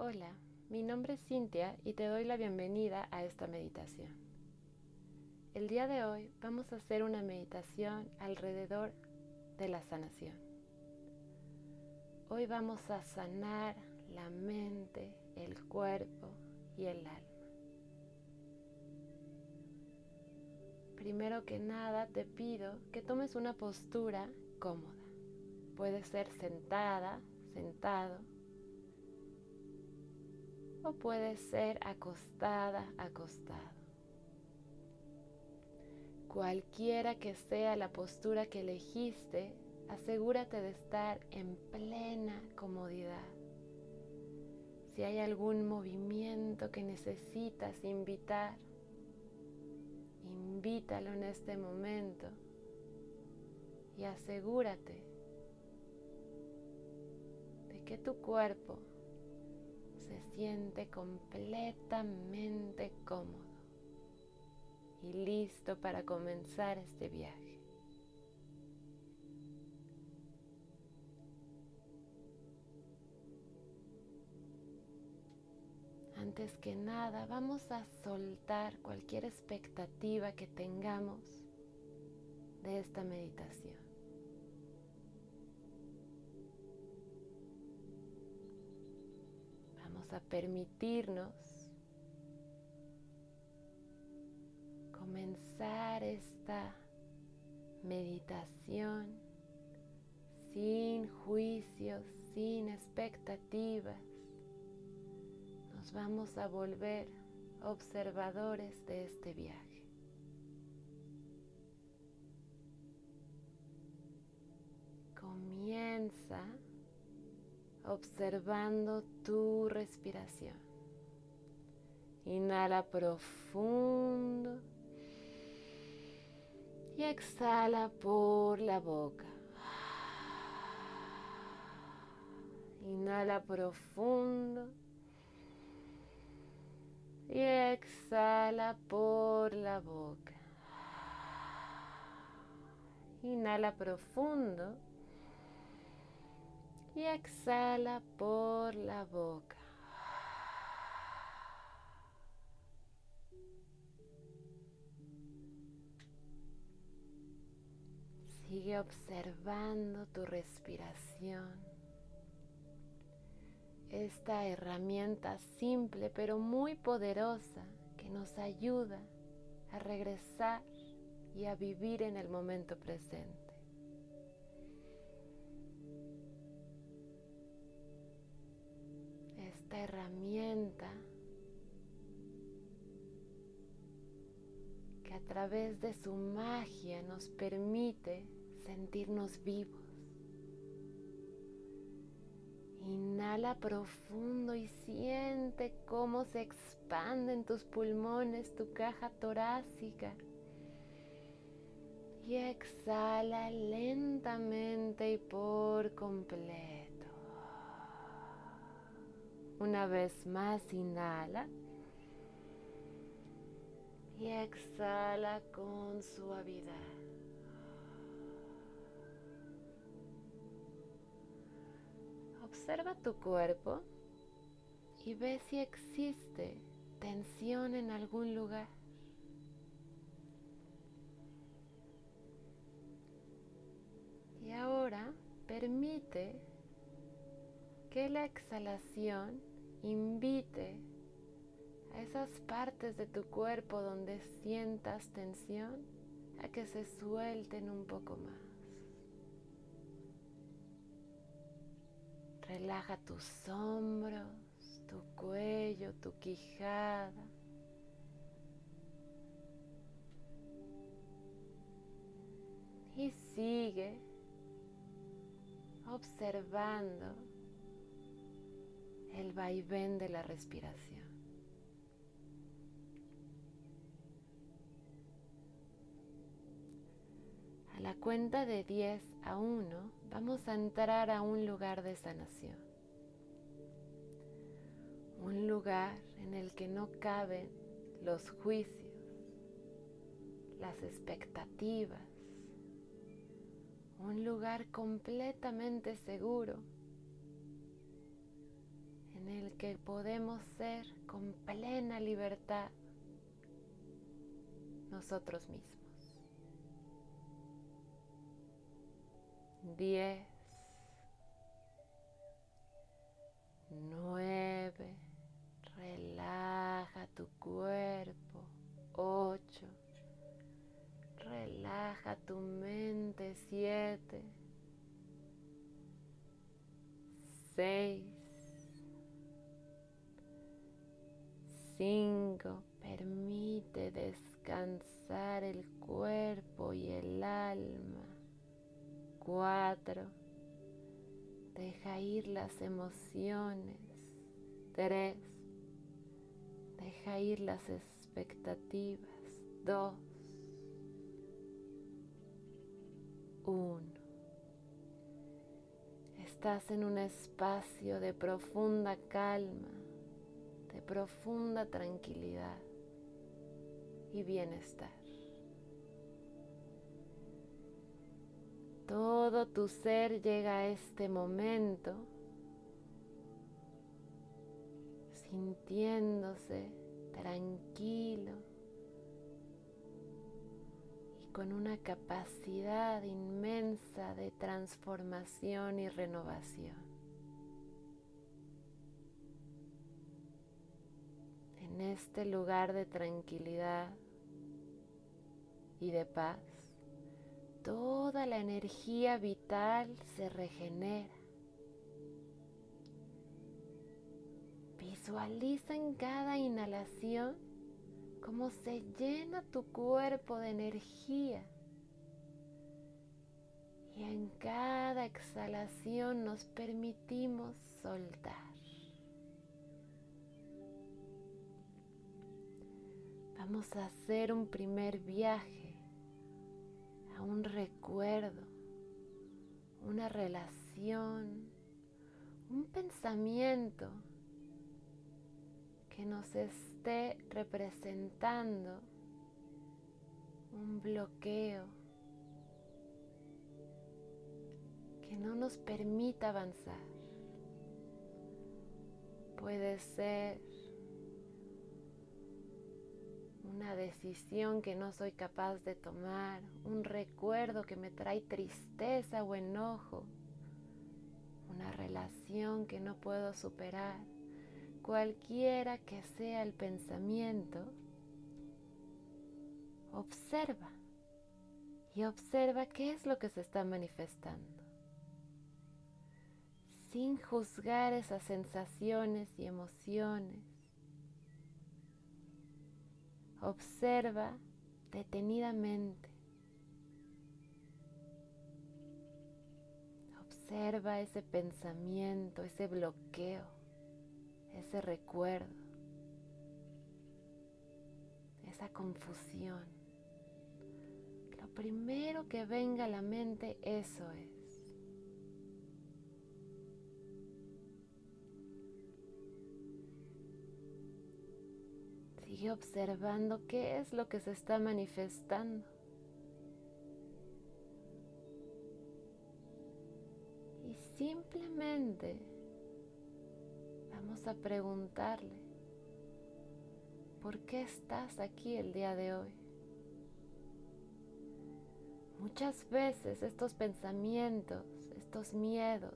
Hola, mi nombre es Cintia y te doy la bienvenida a esta meditación. El día de hoy vamos a hacer una meditación alrededor de la sanación. Hoy vamos a sanar la mente, el cuerpo y el alma. Primero que nada te pido que tomes una postura cómoda. Puede ser sentada, sentado o puede ser acostada, acostado. Cualquiera que sea la postura que elegiste, asegúrate de estar en plena comodidad. Si hay algún movimiento que necesitas invitar, invítalo en este momento y asegúrate de que tu cuerpo se siente completamente cómodo y listo para comenzar este viaje. Antes que nada, vamos a soltar cualquier expectativa que tengamos de esta meditación. A permitirnos comenzar esta meditación sin juicios, sin expectativas. Nos vamos a volver observadores de este viaje. Comienza observando tu respiración. Inhala profundo y exhala por la boca. Inhala profundo y exhala por la boca. Inhala profundo y exhala por la boca. Sigue observando tu respiración. Esta herramienta simple pero muy poderosa que nos ayuda a regresar y a vivir en el momento presente. Esta herramienta que a través de su magia nos permite sentirnos vivos. Inhala profundo y siente cómo se expanden tus pulmones, tu caja torácica. Y exhala lentamente y por completo. Una vez más, inhala. Y exhala con suavidad. Observa tu cuerpo y ve si existe tensión en algún lugar. Y ahora permite que la exhalación invite a esas partes de tu cuerpo donde sientas tensión a que se suelten un poco más. Relaja tus hombros, tu cuello, tu quijada. Y sigue observando el vaivén de la respiración. A la cuenta de 10 a 1 vamos a entrar a un lugar de sanación. Un lugar en el que no caben los juicios, las expectativas. Un lugar completamente seguro en el que podemos ser con plena libertad nosotros mismos. Diez, nueve, relaja tu cuerpo. Ocho, relaja tu mente. Siete, seis, cinco, permite descansar el cuerpo y el alma. Cuatro, deja ir las emociones. Tres, deja ir las expectativas. Dos, uno. Estás en un espacio de profunda calma, de profunda tranquilidad y bienestar. Todo tu ser llega a este momento sintiéndose tranquilo con una capacidad inmensa de transformación y renovación. Este lugar de tranquilidad y de paz, toda la energía vital se regenera. Visualiza en cada inhalación cómo se llena tu cuerpo de energía. Y en cada exhalación nos permitimos soltar. Vamos a hacer un primer viaje a un recuerdo, una relación, un pensamiento que nos esté representando un bloqueo que no nos permita avanzar. Puede ser una decisión que no soy capaz de tomar, un recuerdo que me trae tristeza o enojo, una relación que no puedo superar cualquiera que sea el pensamiento, observa y observa qué es lo que se está manifestando, sin juzgar esas sensaciones y emociones. Observa detenidamente. Observa ese pensamiento, ese bloqueo ese recuerdo, esa confusión. Lo primero que venga a la mente, eso es. Observando qué es lo que se está manifestando. Y simplemente Vamos a preguntarle, ¿por qué estás aquí el día de hoy? Muchas veces estos pensamientos, estos miedos,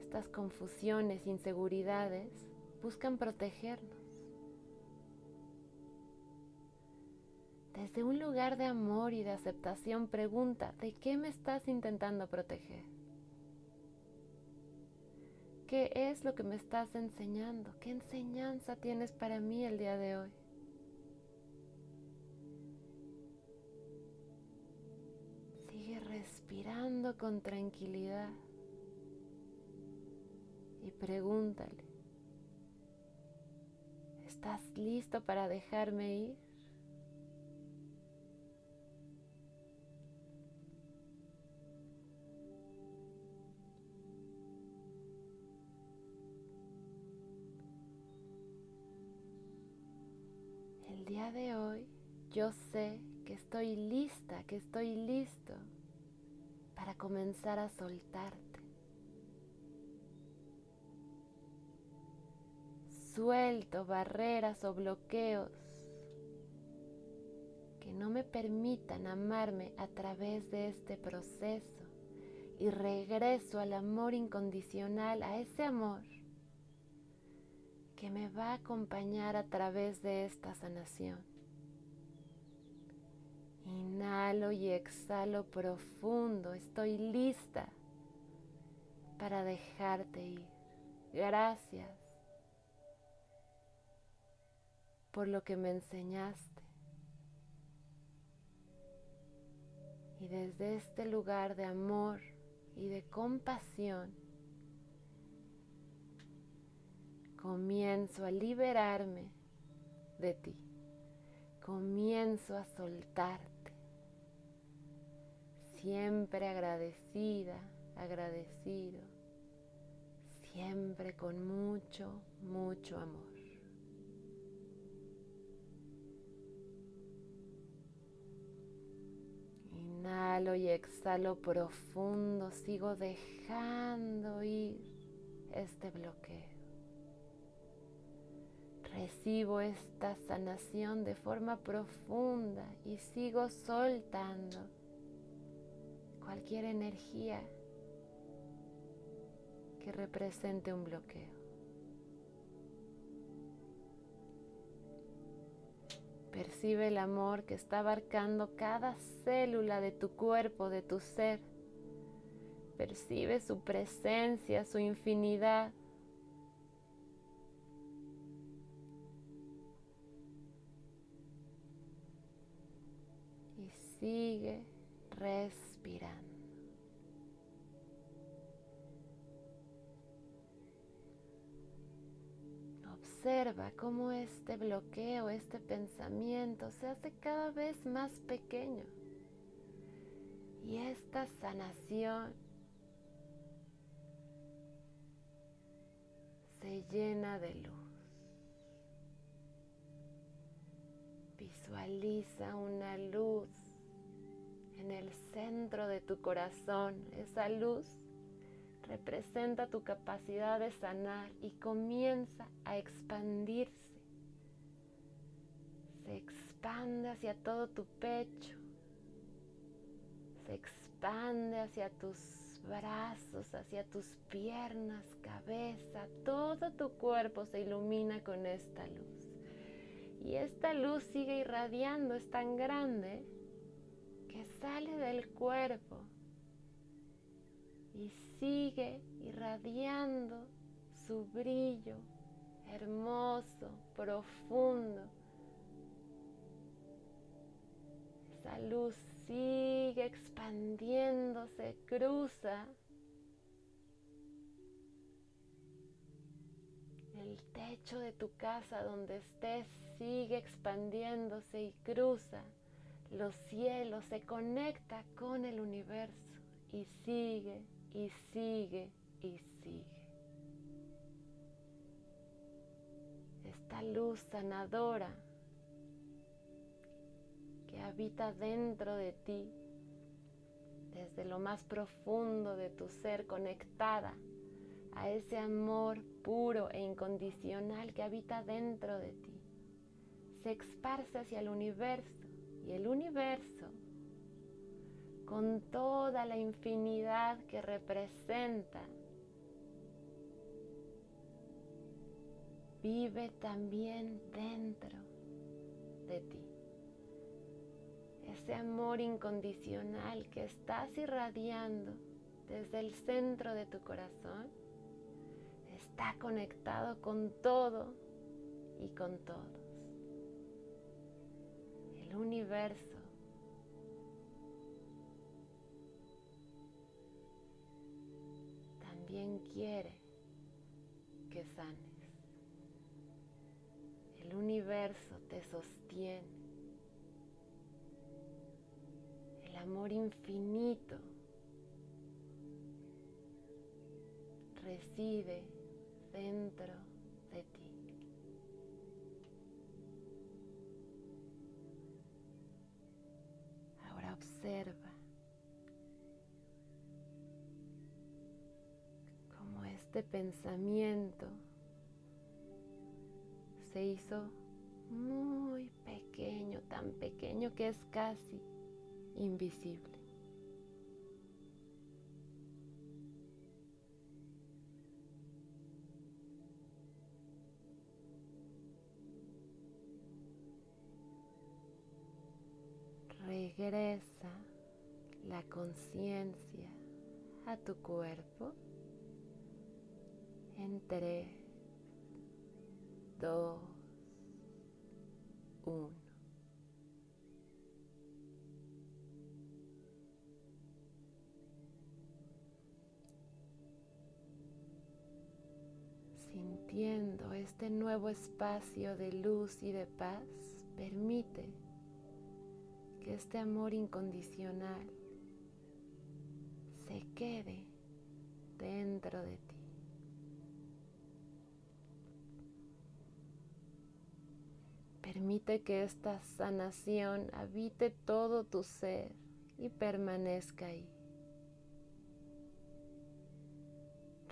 estas confusiones, inseguridades, buscan protegernos. Desde un lugar de amor y de aceptación pregunta, ¿de qué me estás intentando proteger? ¿Qué es lo que me estás enseñando? ¿Qué enseñanza tienes para mí el día de hoy? Sigue respirando con tranquilidad y pregúntale, ¿estás listo para dejarme ir? Yo sé que estoy lista, que estoy listo para comenzar a soltarte. suelto barreras o bloqueos que no me permitan amarme a través de este proceso y regreso al amor incondicional, a ese amor que me va a acompañar a través de esta sanación. Inhalo y exhalo profundo. Estoy lista para dejarte ir. Gracias por lo que me enseñaste. Y desde este lugar de amor y de compasión, comienzo a liberarme de ti. Comienzo a soltarte. Siempre agradecida, agradecido. Siempre con mucho, mucho amor. Inhalo y exhalo profundo, sigo dejando ir este bloqueo. Recibo esta sanación de forma profunda y sigo soltando cualquier energía que represente un bloqueo. Percibe el amor que está abarcando cada célula de tu cuerpo, de tu ser. Percibe su presencia, su infinidad. Y sigue Observa cómo este bloqueo, este pensamiento se hace cada vez más pequeño. Y esta sanación se llena de luz. Visualiza una luz en el centro de tu corazón. Esa luz representa tu capacidad de sanar y comienza a expandirse. Se expande hacia todo tu pecho. Se expande hacia tus brazos, hacia tus piernas, cabeza. Todo tu cuerpo se ilumina con esta luz. Y esta luz sigue irradiando, es tan grande que sale del cuerpo y sigue irradiando su brillo hermoso, profundo. Esa luz sigue expandiéndose, cruza el techo de tu casa donde estés, sigue expandiéndose y cruza los cielos, se conecta con el universo y sigue y sigue y sigue. Esta luz sanadora que habita dentro de ti, desde lo más profundo de tu ser, conectada a ese amor puro e incondicional que habita dentro de ti, se esparce hacia el universo y el universo con toda la infinidad que representa. Vive también dentro de ti. Ese amor incondicional que estás irradiando desde el centro de tu corazón está conectado con todo y con todos. Universo quiere que sanes. El universo te sostiene. El amor infinito reside dentro Observa este pensamiento se hizo muy pequeño, tan pequeño que es casi invisible. Regresa la conciencia a tu cuerpo en 3, 2, 1. Sintiendo este nuevo espacio de luz y de paz, permite este amor incondicional se quede dentro de ti. Permite que esta sanación habite todo tu ser y permanezca ahí.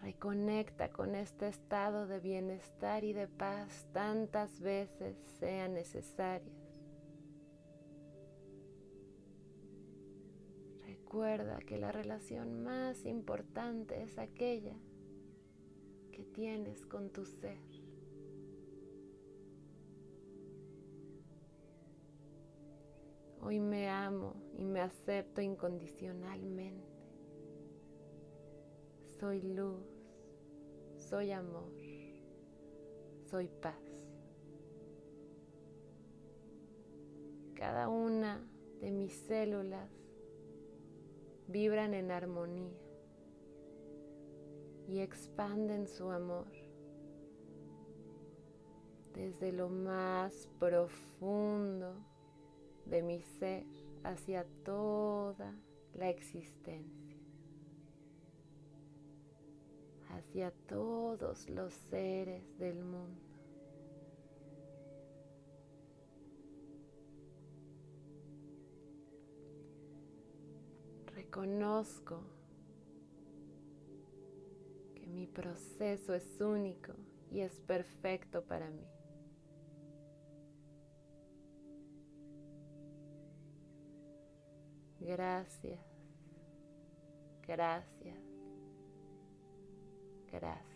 Reconecta con este estado de bienestar y de paz tantas veces sean necesarias. Recuerda que la relación más importante es aquella que tienes con tu ser. Hoy me amo y me acepto incondicionalmente. Soy luz, soy amor, soy paz. Cada una de mis células vibran en armonía y expanden su amor desde lo más profundo de mi ser hacia toda la existencia, hacia todos los seres del mundo. Reconozco que mi proceso es único y es perfecto para mí. Gracias, gracias, gracias.